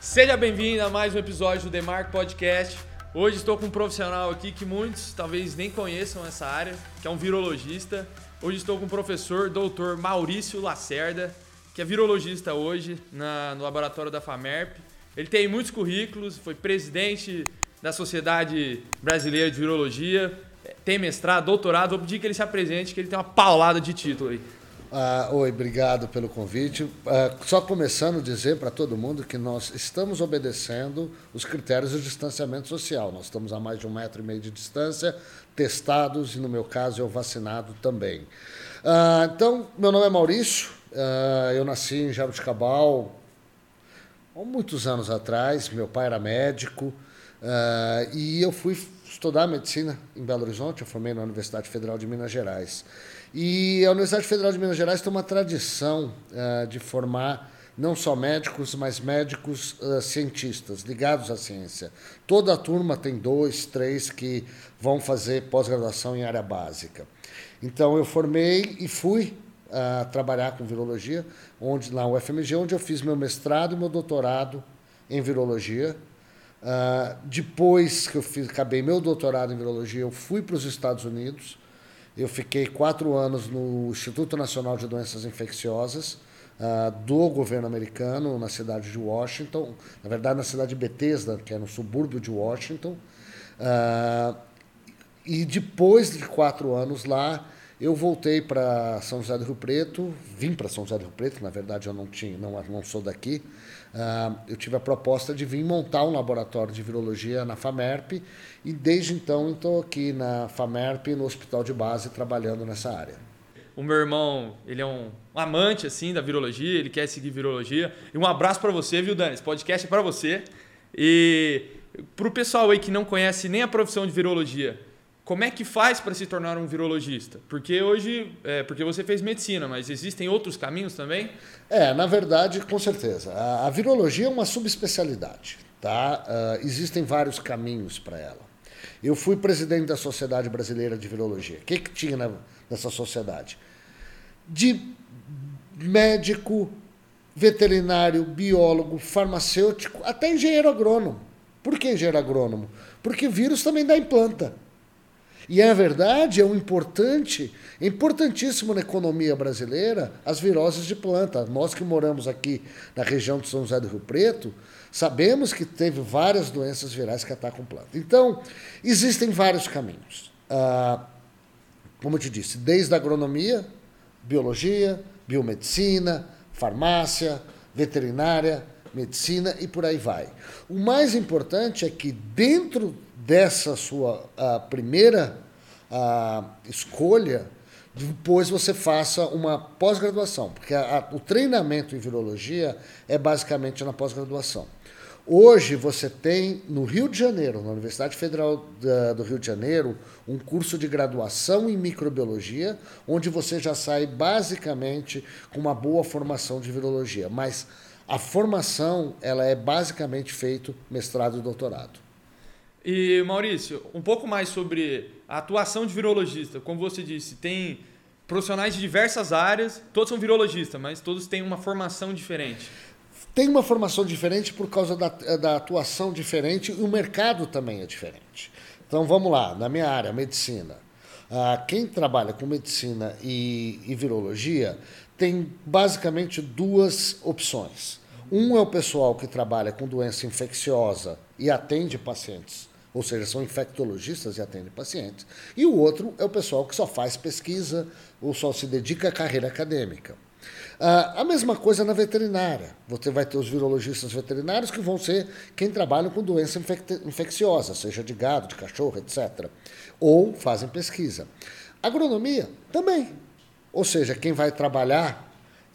Seja bem-vindo a mais um episódio do Demarco Podcast. Hoje estou com um profissional aqui que muitos talvez nem conheçam essa área, que é um virologista. Hoje estou com o professor doutor Maurício Lacerda, que é virologista hoje na, no laboratório da FAMERP. Ele tem muitos currículos, foi presidente da Sociedade Brasileira de Virologia, tem mestrado, doutorado. Vou pedir que ele se apresente, que ele tem uma paulada de título aí. Ah, oi, obrigado pelo convite. Ah, só começando a dizer para todo mundo que nós estamos obedecendo os critérios do distanciamento social. Nós estamos a mais de um metro e meio de distância, testados e, no meu caso, eu vacinado também. Ah, então, meu nome é Maurício, ah, eu nasci em Jabuticabal há muitos anos atrás. Meu pai era médico ah, e eu fui estudar medicina em Belo Horizonte. Eu formei na Universidade Federal de Minas Gerais. E a Universidade Federal de Minas Gerais tem uma tradição uh, de formar não só médicos, mas médicos uh, cientistas ligados à ciência. Toda a turma tem dois, três que vão fazer pós-graduação em área básica. Então eu formei e fui uh, trabalhar com virologia, onde na UFMG, onde eu fiz meu mestrado e meu doutorado em virologia. Uh, depois que eu fiz, acabei meu doutorado em virologia, eu fui para os Estados Unidos eu fiquei quatro anos no Instituto Nacional de Doenças Infecciosas uh, do governo americano, na cidade de Washington, na verdade na cidade de Bethesda, que é no subúrbio de Washington. Uh, e depois de quatro anos lá, eu voltei para São José do Rio Preto, vim para São José do Rio Preto, na verdade eu não tinha, não, não sou daqui. Uh, eu tive a proposta de vir montar um laboratório de virologia na FAMERP e desde então estou aqui na FAMERP, no Hospital de Base, trabalhando nessa área. O meu irmão, ele é um amante assim da virologia, ele quer seguir virologia. E um abraço para você, viu, Dani? Esse podcast é para você. E para o pessoal aí que não conhece nem a profissão de virologia, como é que faz para se tornar um virologista? Porque hoje, é, porque você fez medicina, mas existem outros caminhos também? É, na verdade, com certeza. A, a virologia é uma subespecialidade, tá? Uh, existem vários caminhos para ela. Eu fui presidente da Sociedade Brasileira de Virologia. O que, que tinha na, nessa sociedade? De médico, veterinário, biólogo, farmacêutico, até engenheiro agrônomo. Por que engenheiro agrônomo? Porque vírus também dá em planta. E é verdade, é um importante, importantíssimo na economia brasileira as viroses de planta. Nós que moramos aqui na região de São José do Rio Preto, sabemos que teve várias doenças virais que atacam planta. Então, existem vários caminhos. Ah, como eu te disse, desde a agronomia, biologia, biomedicina, farmácia, veterinária, medicina e por aí vai. O mais importante é que dentro dessa sua primeira escolha, depois você faça uma pós-graduação, porque a, a, o treinamento em virologia é basicamente na pós-graduação. Hoje você tem no Rio de Janeiro, na Universidade Federal da, do Rio de Janeiro, um curso de graduação em microbiologia, onde você já sai basicamente com uma boa formação de virologia. Mas a formação ela é basicamente feito mestrado e doutorado. E Maurício, um pouco mais sobre a atuação de virologista. Como você disse, tem profissionais de diversas áreas, todos são virologistas, mas todos têm uma formação diferente. Tem uma formação diferente por causa da, da atuação diferente e o mercado também é diferente. Então vamos lá, na minha área, medicina. Ah, quem trabalha com medicina e, e virologia tem basicamente duas opções. Um é o pessoal que trabalha com doença infecciosa e atende pacientes, ou seja, são infectologistas e atendem pacientes. E o outro é o pessoal que só faz pesquisa ou só se dedica à carreira acadêmica. Ah, a mesma coisa na veterinária. Você vai ter os virologistas veterinários que vão ser quem trabalha com doença infecciosa, seja de gado, de cachorro, etc. Ou fazem pesquisa. Agronomia também. Ou seja, quem vai trabalhar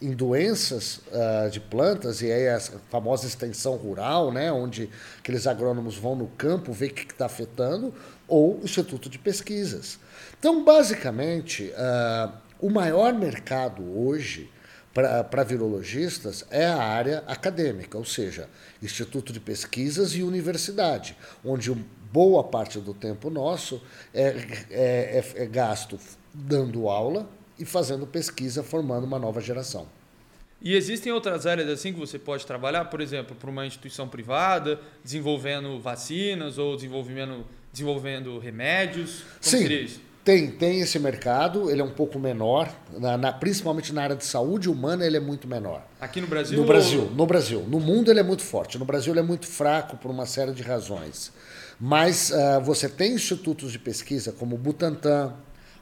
em doenças uh, de plantas, e aí a famosa extensão rural, né, onde aqueles agrônomos vão no campo ver o que está afetando, ou Instituto de Pesquisas. Então, basicamente, uh, o maior mercado hoje para virologistas é a área acadêmica, ou seja, Instituto de Pesquisas e universidade, onde boa parte do tempo nosso é, é, é, é gasto dando aula e fazendo pesquisa, formando uma nova geração. E existem outras áreas assim que você pode trabalhar, por exemplo, para uma instituição privada, desenvolvendo vacinas ou desenvolvendo, desenvolvendo remédios? Como Sim, tem, tem esse mercado, ele é um pouco menor, na, na, principalmente na área de saúde humana ele é muito menor. Aqui no Brasil? No Brasil, ou... no Brasil. No mundo ele é muito forte, no Brasil ele é muito fraco por uma série de razões. Mas uh, você tem institutos de pesquisa como o Butantan,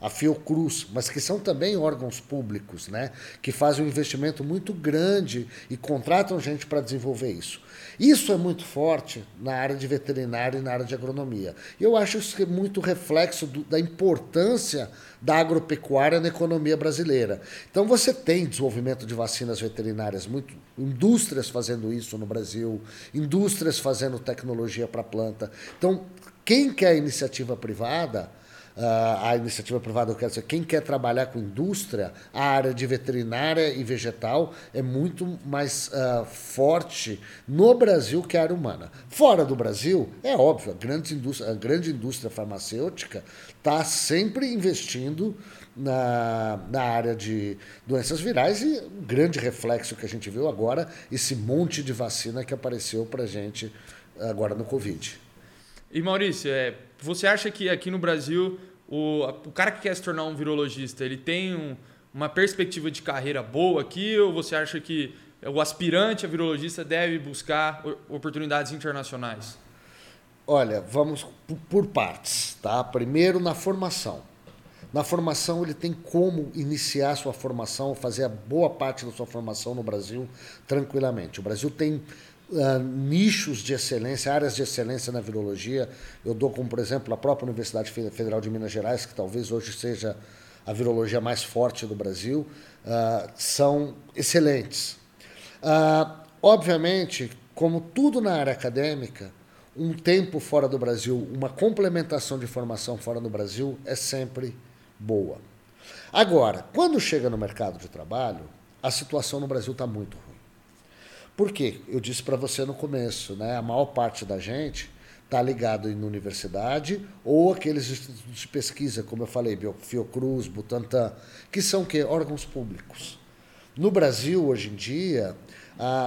a Fiocruz, mas que são também órgãos públicos, né, que fazem um investimento muito grande e contratam gente para desenvolver isso. Isso é muito forte na área de veterinária e na área de agronomia. Eu acho isso muito reflexo do, da importância da agropecuária na economia brasileira. Então você tem desenvolvimento de vacinas veterinárias, muito indústrias fazendo isso no Brasil, indústrias fazendo tecnologia para planta. Então, quem quer iniciativa privada, a iniciativa privada, eu quero dizer, quem quer trabalhar com indústria, a área de veterinária e vegetal é muito mais uh, forte no Brasil que a área humana. Fora do Brasil, é óbvio, a grande indústria, a grande indústria farmacêutica está sempre investindo na, na área de doenças virais e um grande reflexo que a gente viu agora, esse monte de vacina que apareceu para gente agora no Covid. E Maurício, é, você acha que aqui no Brasil o, o cara que quer se tornar um virologista, ele tem um, uma perspectiva de carreira boa aqui ou você acha que o aspirante a virologista deve buscar oportunidades internacionais? Olha, vamos por partes, tá? Primeiro na formação. Na formação ele tem como iniciar sua formação, fazer a boa parte da sua formação no Brasil tranquilamente. O Brasil tem uh, nichos de excelência, áreas de excelência na virologia. Eu dou como, por exemplo, a própria Universidade Federal de Minas Gerais, que talvez hoje seja a virologia mais forte do Brasil, uh, são excelentes. Uh, obviamente, como tudo na área acadêmica, um tempo fora do Brasil, uma complementação de formação fora do Brasil é sempre boa. Agora, quando chega no mercado de trabalho, a situação no Brasil está muito ruim. Por quê? Eu disse para você no começo, né? A maior parte da gente está ligado em universidade ou aqueles institutos de pesquisa, como eu falei, Fiocruz, Butantan, que são que órgãos públicos. No Brasil hoje em dia,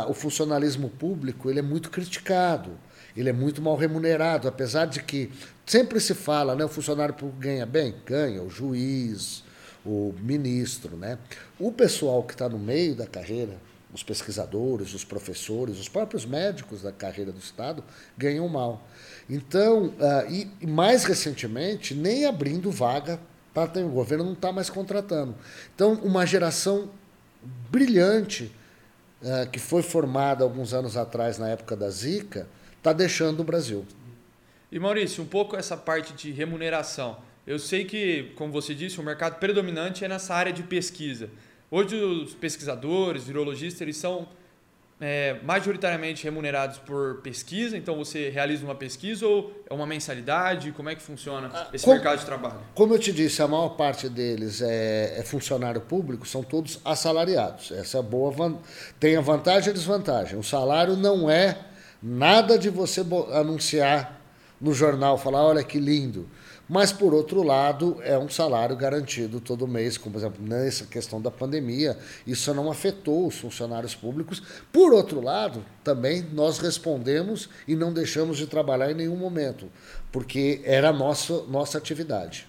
o funcionalismo público ele é muito criticado, ele é muito mal remunerado, apesar de que sempre se fala, né, o funcionário público ganha bem, ganha o juiz, o ministro, né? O pessoal que está no meio da carreira os pesquisadores, os professores, os próprios médicos da carreira do Estado ganham mal. Então, uh, e, mais recentemente, nem abrindo vaga o governo não está mais contratando. Então, uma geração brilhante uh, que foi formada alguns anos atrás na época da Zika está deixando o Brasil. E Maurício, um pouco essa parte de remuneração. Eu sei que, como você disse, o mercado predominante é nessa área de pesquisa. Hoje os pesquisadores, virologistas, eles são é, majoritariamente remunerados por pesquisa, então você realiza uma pesquisa ou é uma mensalidade? Como é que funciona ah, esse como, mercado de trabalho? Como eu te disse, a maior parte deles é, é funcionário público, são todos assalariados. Essa é boa tem a vantagem e a desvantagem. O salário não é nada de você anunciar no jornal, falar, olha que lindo. Mas, por outro lado, é um salário garantido todo mês, como, por exemplo, nessa questão da pandemia, isso não afetou os funcionários públicos. Por outro lado, também nós respondemos e não deixamos de trabalhar em nenhum momento, porque era a nossa, nossa atividade.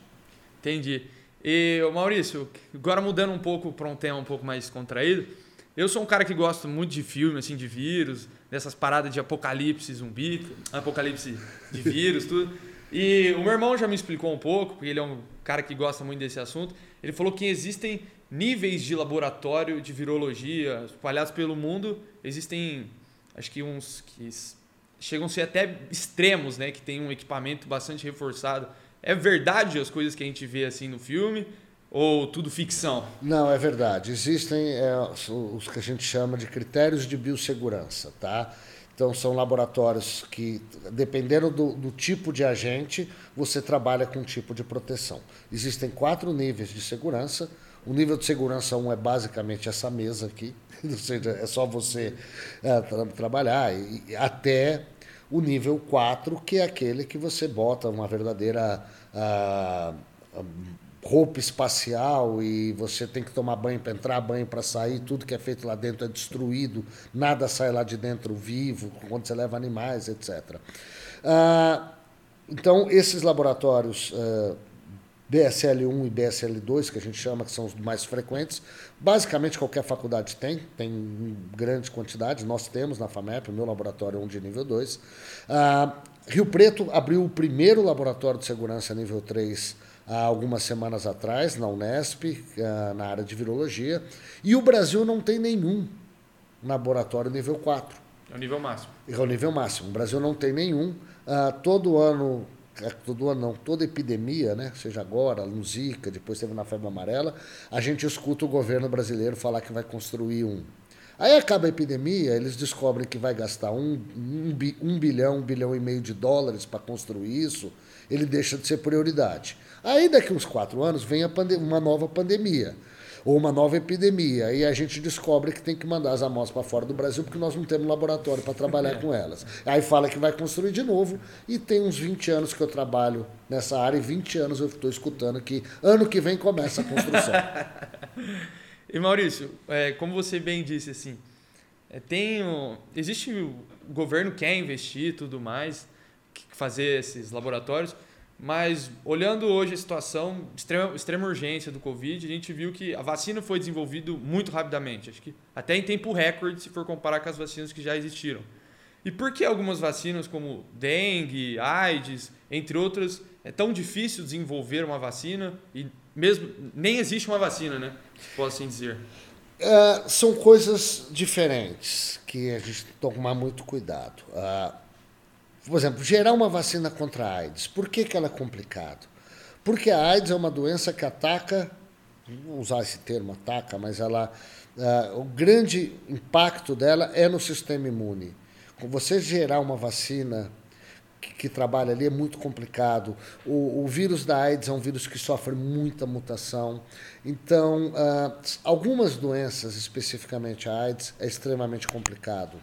Entendi. E, Maurício, agora mudando um pouco para um tema um pouco mais contraído, eu sou um cara que gosta muito de filme, assim, de vírus, dessas paradas de apocalipse zumbi, apocalipse de vírus, tudo. E o meu irmão já me explicou um pouco, porque ele é um cara que gosta muito desse assunto. Ele falou que existem níveis de laboratório de virologia espalhados pelo mundo. Existem, acho que uns que chegam a ser até extremos, né? Que tem um equipamento bastante reforçado. É verdade as coisas que a gente vê assim no filme? Ou tudo ficção? Não, é verdade. Existem é, os que a gente chama de critérios de biossegurança, tá? Então, são laboratórios que, dependendo do, do, tipo de agente, você trabalha com um tipo de proteção. Existem quatro níveis de segurança. O nível de segurança 1 um é basicamente essa mesa aqui, ou seja, é só você é, tra trabalhar, e, até o nível 4, que é aquele que você bota uma verdadeira. Roupa espacial e você tem que tomar banho para entrar, banho para sair, tudo que é feito lá dentro é destruído, nada sai lá de dentro vivo, quando você leva animais, etc. Ah, então, esses laboratórios ah, BSL1 e BSL2, que a gente chama, que são os mais frequentes, basicamente qualquer faculdade tem, tem grande quantidade, nós temos na FAMEP, o meu laboratório é um de nível 2. Ah, Rio Preto abriu o primeiro laboratório de segurança nível 3 há algumas semanas atrás, na Unesp, eh, na área de virologia, e o Brasil não tem nenhum laboratório nível 4. É o nível máximo. É o nível máximo. O Brasil não tem nenhum. Uh, todo ano, eh, todo ano não, toda epidemia, né, seja agora, no Zika, depois teve na febre amarela, a gente escuta o governo brasileiro falar que vai construir um. Aí acaba a epidemia, eles descobrem que vai gastar um, um, um bilhão, um bilhão e meio de dólares para construir isso, ele deixa de ser prioridade. Aí daqui uns quatro anos vem uma nova pandemia ou uma nova epidemia e a gente descobre que tem que mandar as amostras para fora do Brasil porque nós não temos laboratório para trabalhar com elas. Aí fala que vai construir de novo e tem uns 20 anos que eu trabalho nessa área e 20 anos eu estou escutando que ano que vem começa a construção. e Maurício, é, como você bem disse assim, é, tem existe o governo quer investir tudo mais, fazer esses laboratórios, mas olhando hoje a situação extrema, extrema urgência do Covid, a gente viu que a vacina foi desenvolvida muito rapidamente. Acho que até em tempo recorde, se for comparar com as vacinas que já existiram. E por que algumas vacinas, como dengue, AIDS, entre outras, é tão difícil desenvolver uma vacina e mesmo nem existe uma vacina, né? Posso assim dizer. É, são coisas diferentes que a gente tem que tomar muito cuidado. Uh, por exemplo, gerar uma vacina contra a AIDS. Por que, que ela é complicado? Porque a AIDS é uma doença que ataca, vou usar esse termo ataca, mas ela, uh, o grande impacto dela é no sistema imune. Você gerar uma vacina que, que trabalha ali é muito complicado. O, o, vírus da AIDS é um vírus que sofre muita mutação. Então, uh, algumas doenças, especificamente a AIDS, é extremamente complicado.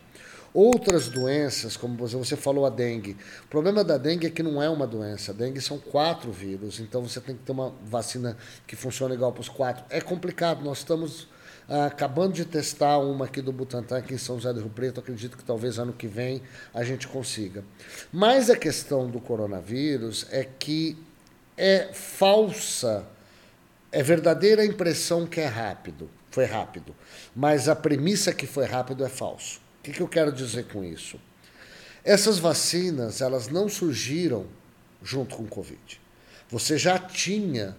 Outras doenças, como você falou a dengue. O problema da dengue é que não é uma doença. A dengue são quatro vírus, então você tem que ter uma vacina que funcione igual para os quatro. É complicado, nós estamos ah, acabando de testar uma aqui do Butantan, aqui em São José do Rio Preto. Acredito que talvez ano que vem a gente consiga. Mas a questão do coronavírus é que é falsa, é verdadeira a impressão que é rápido, foi rápido. Mas a premissa que foi rápido é falso. O que, que eu quero dizer com isso? Essas vacinas, elas não surgiram junto com o Covid. Você já tinha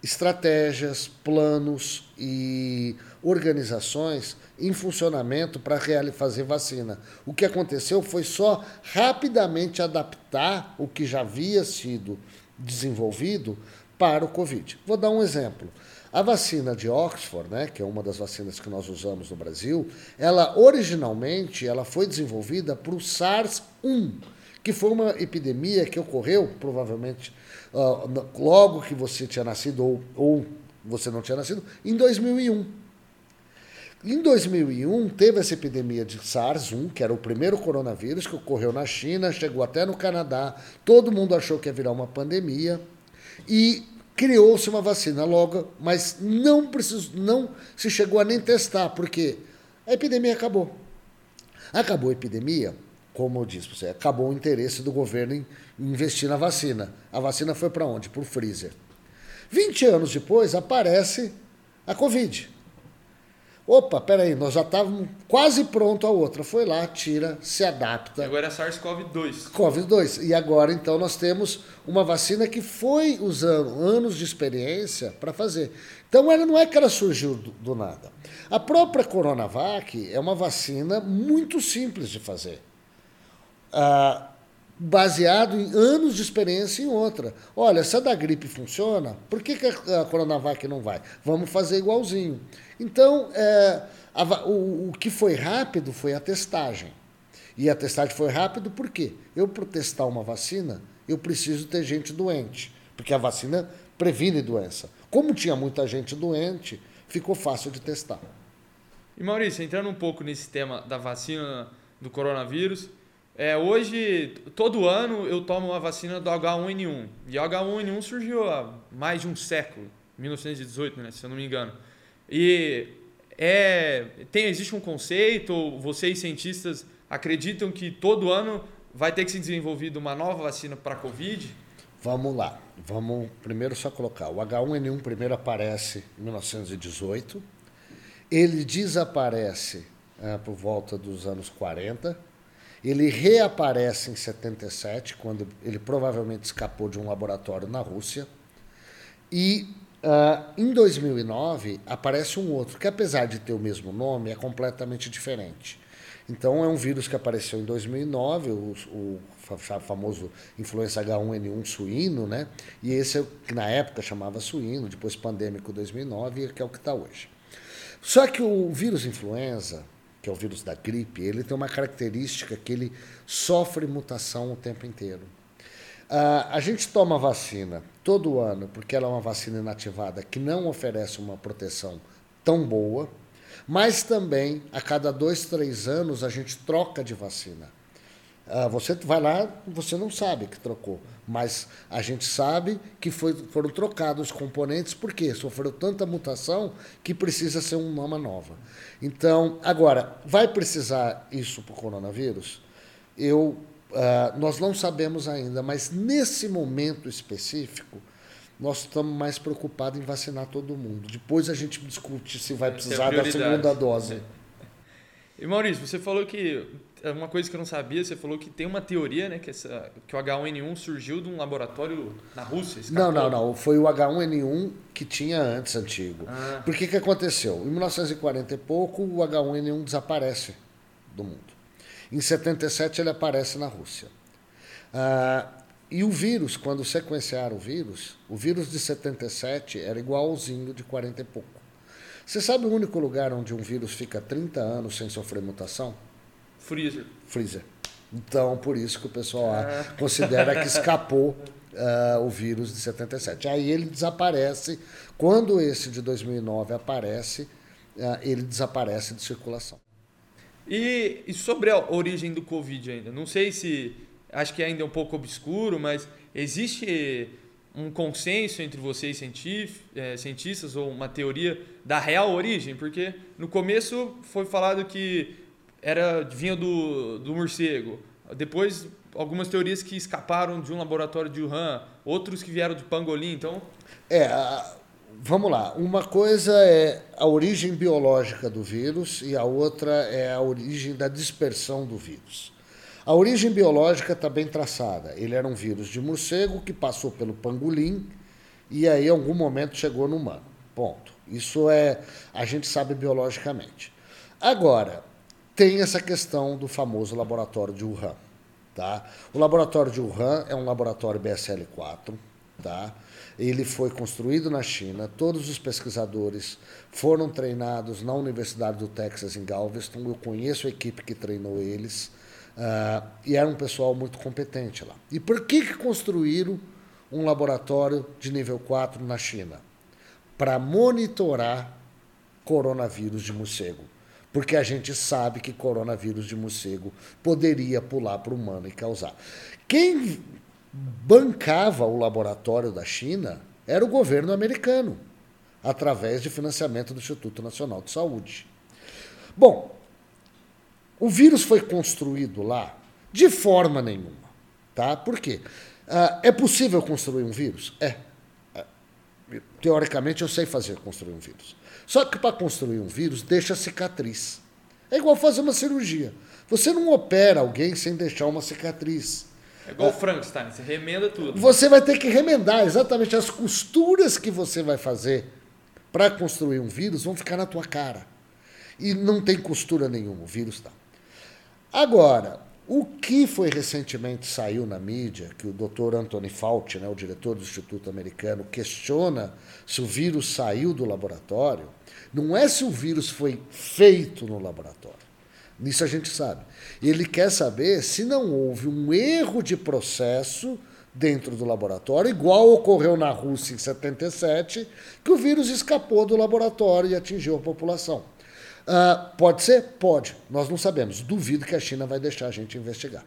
estratégias, planos e organizações em funcionamento para fazer vacina. O que aconteceu foi só rapidamente adaptar o que já havia sido desenvolvido para o Covid. Vou dar um exemplo. A vacina de Oxford, né, que é uma das vacinas que nós usamos no Brasil, ela originalmente ela foi desenvolvida para o SARS-1, que foi uma epidemia que ocorreu provavelmente uh, logo que você tinha nascido ou, ou você não tinha nascido, em 2001. Em 2001, teve essa epidemia de SARS-1, que era o primeiro coronavírus que ocorreu na China, chegou até no Canadá, todo mundo achou que ia virar uma pandemia, e criou-se uma vacina logo, mas não, precisou, não se chegou a nem testar, porque a epidemia acabou. Acabou a epidemia, como eu disse você, acabou o interesse do governo em investir na vacina. A vacina foi para onde? Para o freezer. 20 anos depois aparece a Covid. Opa, peraí, nós já estávamos quase pronto a outra. Foi lá, tira, se adapta. E agora é SARS-CoV-2. CoV-2. E agora, então, nós temos uma vacina que foi usando anos de experiência para fazer. Então, ela não é que ela surgiu do, do nada. A própria Coronavac é uma vacina muito simples de fazer. Ah, baseado em anos de experiência em outra. Olha, se a da gripe funciona, por que, que a Coronavac não vai? Vamos fazer igualzinho. Então, é, a, o, o que foi rápido foi a testagem. E a testagem foi rápido por quê? Eu, para testar uma vacina, eu preciso ter gente doente, porque a vacina previne doença. Como tinha muita gente doente, ficou fácil de testar. E Maurício, entrando um pouco nesse tema da vacina do coronavírus, É, hoje, todo ano eu tomo a vacina do H1N1. E o H1N1 surgiu há mais de um século, 1918, né, se eu não me engano. E é, tem, existe um conceito, vocês cientistas acreditam que todo ano vai ter que ser desenvolvida uma nova vacina para a Covid? Vamos lá. Vamos primeiro só colocar. O H1N1 primeiro aparece em 1918. Ele desaparece é, por volta dos anos 40. Ele reaparece em 77, quando ele provavelmente escapou de um laboratório na Rússia. E uh, em 2009 aparece um outro, que apesar de ter o mesmo nome, é completamente diferente. Então é um vírus que apareceu em 2009, o, o famoso influenza H1N1 suíno, né? E esse é que na época chamava suíno, depois pandêmico 2009, que é o que está hoje. Só que o vírus influenza, que é o vírus da gripe, ele tem uma característica que ele sofre mutação o tempo inteiro. Uh, a gente toma vacina todo ano porque ela é uma vacina inativada que não oferece uma proteção tão boa, mas também a cada dois, três anos a gente troca de vacina. Uh, você vai lá, você não sabe que trocou, mas a gente sabe que foi, foram trocados os componentes porque sofreu tanta mutação que precisa ser uma nova. Então, agora, vai precisar isso para o coronavírus? Eu, uh, nós não sabemos ainda, mas nesse momento específico, nós estamos mais preocupados em vacinar todo mundo. Depois a gente discute se vai precisar da segunda dose. E Maurício, você falou que é uma coisa que eu não sabia, você falou que tem uma teoria, né, que, essa, que o H1N1 surgiu de um laboratório na Rússia. Escapou. Não, não, não. Foi o H1N1 que tinha antes, antigo. Ah. Por que que aconteceu? Em 1940 e pouco, o H1N1 desaparece do mundo. Em 77 ele aparece na Rússia. Ah, e o vírus, quando sequenciaram o vírus, o vírus de 77 era igualzinho de 40 e pouco. Você sabe o único lugar onde um vírus fica 30 anos sem sofrer mutação? Freezer. Freezer. Então, por isso que o pessoal ah. considera que escapou uh, o vírus de 77. Aí ele desaparece. Quando esse de 2009 aparece, uh, ele desaparece de circulação. E, e, sobre a origem do Covid ainda? Não sei se. Acho que ainda é um pouco obscuro, mas existe um consenso entre vocês é, cientistas ou uma teoria da real origem? Porque no começo foi falado que era vinha do, do morcego. Depois, algumas teorias que escaparam de um laboratório de Wuhan, outros que vieram de pangolim. Então, é, vamos lá. Uma coisa é a origem biológica do vírus e a outra é a origem da dispersão do vírus. A origem biológica está bem traçada. Ele era um vírus de morcego que passou pelo pangolim e aí, em algum momento, chegou no humano. Ponto. Isso é a gente sabe biologicamente. Agora, tem essa questão do famoso laboratório de Wuhan. Tá? O laboratório de Wuhan é um laboratório BSL-4. Tá? Ele foi construído na China, todos os pesquisadores foram treinados na Universidade do Texas em Galveston. Eu conheço a equipe que treinou eles uh, e era um pessoal muito competente lá. E por que, que construíram um laboratório de nível 4 na China? Para monitorar coronavírus de morcego porque a gente sabe que coronavírus de morcego poderia pular para o humano e causar. Quem bancava o laboratório da China era o governo americano, através de financiamento do Instituto Nacional de Saúde. Bom, o vírus foi construído lá de forma nenhuma. Tá? Por quê? Uh, é possível construir um vírus? É. Teoricamente, eu sei fazer construir um vírus. Só que para construir um vírus, deixa cicatriz. É igual fazer uma cirurgia. Você não opera alguém sem deixar uma cicatriz. É igual o Frankenstein, você remenda tudo. Você vai ter que remendar exatamente as costuras que você vai fazer para construir um vírus vão ficar na tua cara. E não tem costura nenhuma, o vírus está. Agora, o que foi recentemente saiu na mídia, que o Dr. Anthony Fauci, né, o diretor do Instituto Americano, questiona se o vírus saiu do laboratório, não é se o vírus foi feito no laboratório. Nisso a gente sabe. Ele quer saber se não houve um erro de processo dentro do laboratório, igual ocorreu na Rússia em 77, que o vírus escapou do laboratório e atingiu a população. Uh, pode ser? Pode. Nós não sabemos. Duvido que a China vai deixar a gente investigar.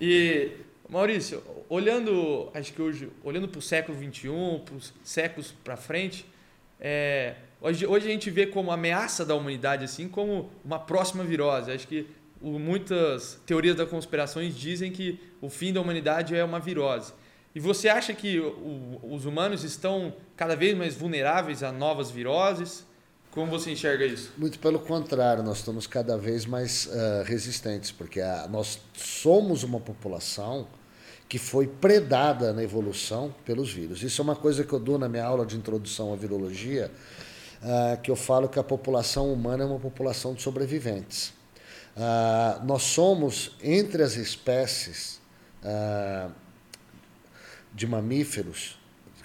E, Maurício, olhando, acho que hoje, olhando para o século XXI, para os séculos para frente, é, hoje, hoje a gente vê como ameaça da humanidade, assim, como uma próxima virose. Acho que o, muitas teorias da conspiração dizem que o fim da humanidade é uma virose. E você acha que o, os humanos estão cada vez mais vulneráveis a novas viroses? Como você enxerga isso? Muito pelo contrário, nós estamos cada vez mais uh, resistentes, porque a, nós somos uma população que foi predada na evolução pelos vírus. Isso é uma coisa que eu dou na minha aula de introdução à virologia, uh, que eu falo que a população humana é uma população de sobreviventes. Uh, nós somos, entre as espécies, de mamíferos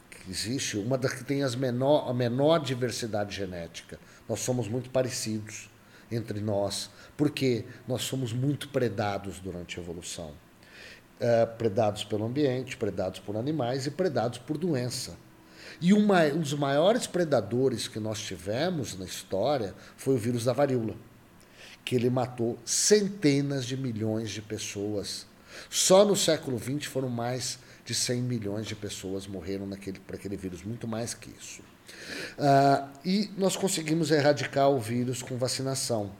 que existe, uma das que tem as menor, a menor diversidade genética. Nós somos muito parecidos entre nós, porque nós somos muito predados durante a evolução. É, predados pelo ambiente, predados por animais e predados por doença. E uma, um dos maiores predadores que nós tivemos na história foi o vírus da varíola, que ele matou centenas de milhões de pessoas. Só no século XX foram mais de 100 milhões de pessoas morreram naquele, por aquele vírus, muito mais que isso. Uh, e nós conseguimos erradicar o vírus com vacinação.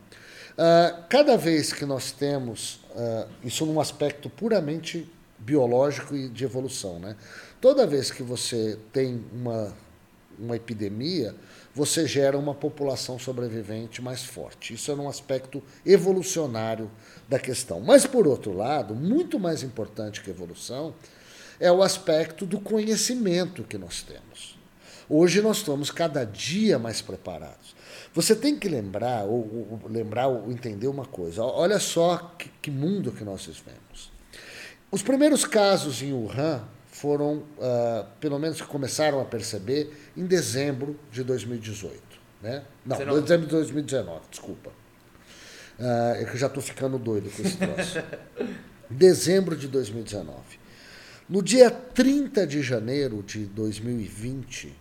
Uh, cada vez que nós temos, uh, isso num aspecto puramente biológico e de evolução, né? Toda vez que você tem uma, uma epidemia, você gera uma população sobrevivente mais forte. Isso é um aspecto evolucionário da questão. Mas, por outro lado, muito mais importante que a evolução, é o aspecto do conhecimento que nós temos. Hoje nós estamos cada dia mais preparados. Você tem que lembrar, ou, ou lembrar, ou entender uma coisa. Olha só que, que, mundo que nós vivemos. Os primeiros casos em Wuhan foram, uh, pelo menos que começaram a perceber, em dezembro de 2018. Né? Não, 19. dezembro de 2019, desculpa. Uh, é que eu já estou ficando doido com esse troço. dezembro de 2019. No dia 30 de janeiro de 2020, uh,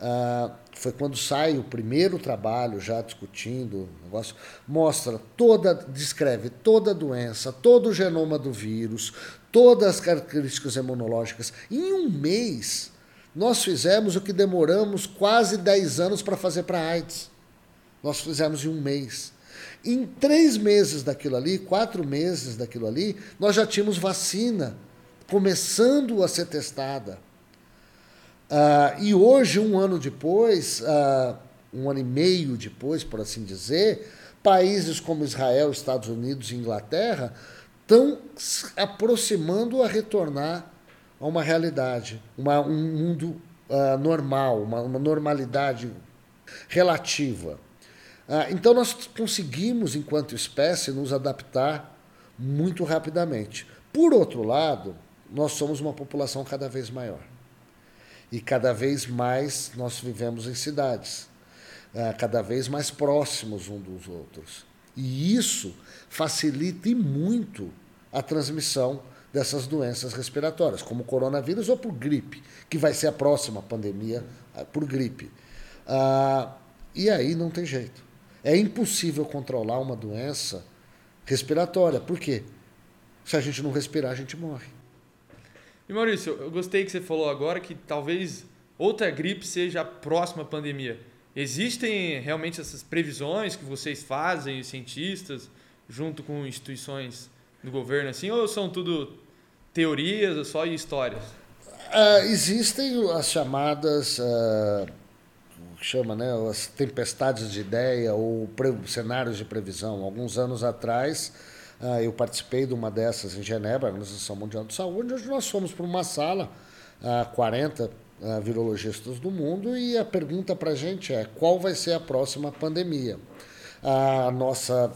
ah, foi quando sai o primeiro trabalho já discutindo o negócio, mostra toda, descreve toda a doença, todo o genoma do vírus, todas as características imunológicas. Em um mês, nós fizemos o que demoramos quase 10 anos para fazer para AIDS. Nós fizemos em um mês. Em três meses daquilo ali, quatro meses daquilo ali, nós já tínhamos vacina começando a ser testada. Uh, e hoje, um ano depois, uh, um ano e meio depois, por assim dizer, países como Israel, Estados Unidos e Inglaterra estão aproximando a retornar a uma realidade, uma, um mundo uh, normal, uma, uma, normalidade relativa. então, nós conseguimos, enquanto espécie, nos adaptar muito rapidamente. Por outro lado, nós somos uma população cada vez maior. E cada vez mais nós vivemos em cidades, é, cada vez mais próximos uns dos outros. E isso facilita e muito a transmissão dessas doenças respiratórias, como o coronavírus ou por gripe, que vai ser a próxima pandemia é, por gripe. Ah, e aí não tem jeito. É impossível controlar uma doença respiratória. Por quê? Se a gente não respirar, a gente morre. E Maurício, eu gostei que você falou agora que talvez outra gripe seja a próxima pandemia. Existem realmente essas previsões que vocês fazem, os cientistas, junto com instituições do governo, assim, ou são tudo teorias ou só histórias? Uh, existem as chamadas, uh, chama, né, as tempestades de ideia ou cenários de previsão. Alguns anos atrás, ah, eu participei de uma dessas em Genebra, na Organização Mundial de Saúde, onde nós fomos para uma sala, 40 ah, virologistas do mundo, e a pergunta para a gente é qual vai ser a próxima pandemia? A nossa,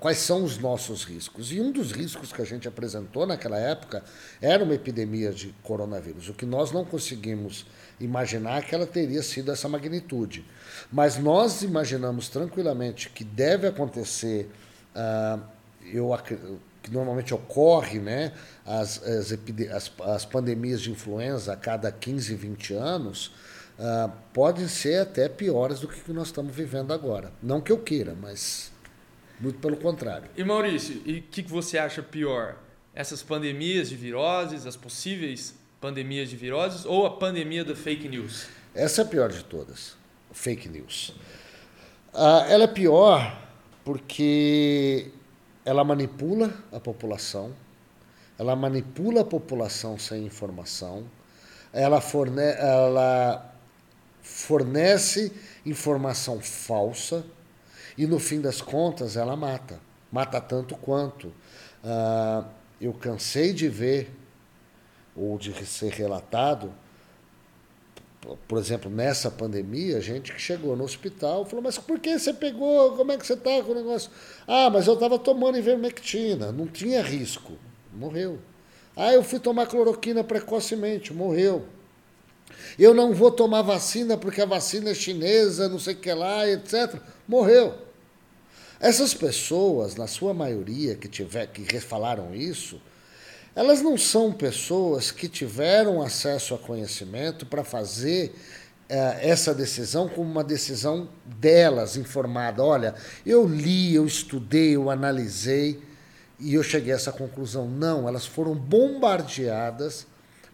quais são os nossos riscos? E um dos riscos que a gente apresentou naquela época era uma epidemia de coronavírus. O que nós não conseguimos imaginar é que ela teria sido essa magnitude. Mas nós imaginamos tranquilamente que deve acontecer uh, eu, que normalmente ocorre, né, as, as, as, as, pandemias de influenza a cada 15, 20 anos, uh, podem ser até piores do que nós estamos vivendo agora. Não que eu queira, mas muito pelo contrário. E Maurício, e o que, que você acha pior? essas pandemias de viroses, as possíveis pandemias de viroses ou a pandemia da fake news? Essa é a pior de todas, fake news. Ah, ela é pior porque ela manipula a população, ela manipula a população sem informação, ela, forne ela fornece informação falsa e, no fim das contas, ela mata. Mata tanto quanto. Uh, eu cansei de ver, ou de ser relatado, por exemplo, nessa pandemia, gente que chegou no hospital falou: Mas por que você pegou? Como é que você está com o negócio? Ah, mas eu estava tomando ivermectina, não tinha risco. Morreu. Ah, eu fui tomar cloroquina precocemente, morreu. Eu não vou tomar vacina porque a vacina é chinesa, não sei o que lá, etc. Morreu. Essas pessoas, na sua maioria, que, tiver, que falaram isso, elas não são pessoas que tiveram acesso a conhecimento para fazer eh, essa decisão como uma decisão delas, informada. Olha, eu li, eu estudei, eu analisei e eu cheguei a essa conclusão. Não, elas foram bombardeadas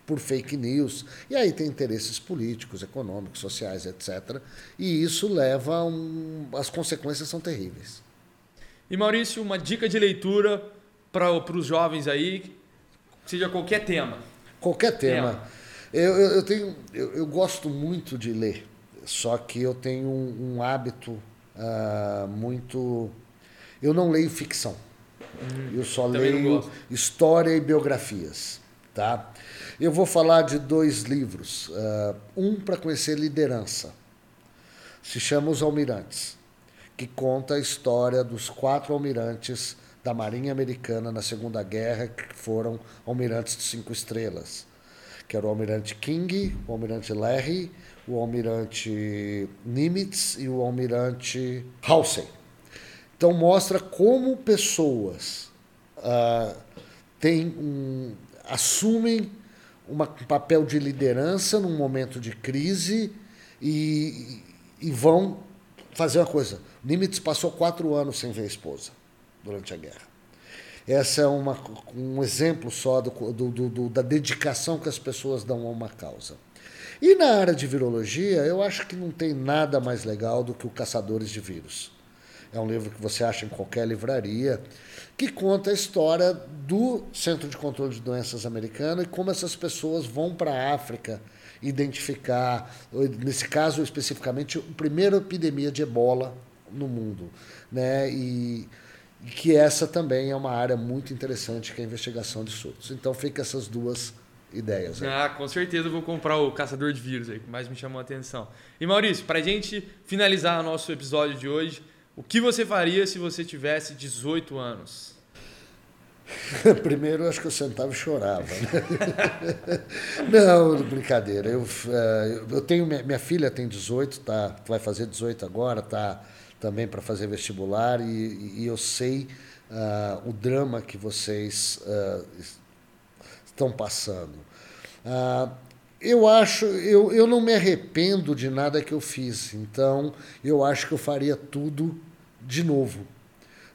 por fake news. E aí tem interesses políticos, econômicos, sociais, etc. E isso leva a um. As consequências são terríveis. E Maurício, uma dica de leitura para os jovens aí, seja qualquer tema. Qualquer tema. tema. Eu, eu, eu, tenho, eu, eu, gosto muito de ler, só que eu tenho um, um hábito uh, muito. Eu não leio ficção. Hum, eu só leio história e biografias. Tá? Eu vou falar de dois livros. Uh, um para conhecer liderança. Se chama Os Almirantes, que conta a história dos quatro almirantes da Marinha Americana na Segunda Guerra, que foram almirantes de cinco estrelas. Que era o almirante King, o almirante Larry, o almirante Nimitz e o almirante Halsey. Então mostra como pessoas uh, têm um, assumem uma, um papel de liderança num momento de crise e, e vão fazer uma coisa. Nimitz passou quatro anos sem ver a esposa durante a guerra. Essa é uma, um exemplo só do, do, do, da dedicação que as pessoas dão a uma causa. E na área de virologia, eu acho que não tem nada mais legal do que o Caçadores de Vírus. É um livro que você acha em qualquer livraria, que conta a história do Centro de Controle de Doenças americano e como essas pessoas vão para a África identificar, nesse caso especificamente, a primeira epidemia de ebola no mundo. Né? E, que essa também é uma área muito interessante, que é a investigação de surtos. Então fica essas duas ideias. Aí. Ah, com certeza eu vou comprar o caçador de vírus aí, que mais me chamou a atenção. E Maurício, para a gente finalizar o nosso episódio de hoje, o que você faria se você tivesse 18 anos? Primeiro, acho que eu sentava e chorava. Né? Não, brincadeira. Eu, eh, eu tenho minha filha tem 18, tá, vai fazer 18 agora, tá também para fazer vestibular e, e eu sei uh, o drama que vocês uh, estão passando. Uh, eu acho, eu, eu não me arrependo de nada que eu fiz, então eu acho que eu faria tudo de novo,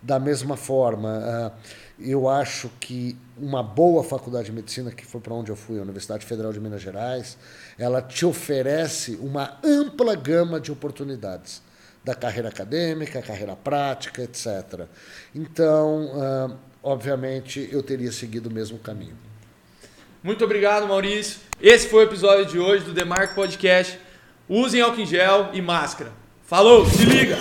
da mesma forma. Eu acho que uma boa faculdade de medicina, que foi para onde eu fui, a Universidade Federal de Minas Gerais, ela te oferece uma ampla gama de oportunidades da carreira acadêmica, carreira prática, etc. Então, ah, obviamente, eu teria seguido o mesmo caminho. Muito obrigado, Maurício. Esse foi o episódio de hoje do Demarco Podcast. Usem álcool em gel e máscara. Falou, se liga!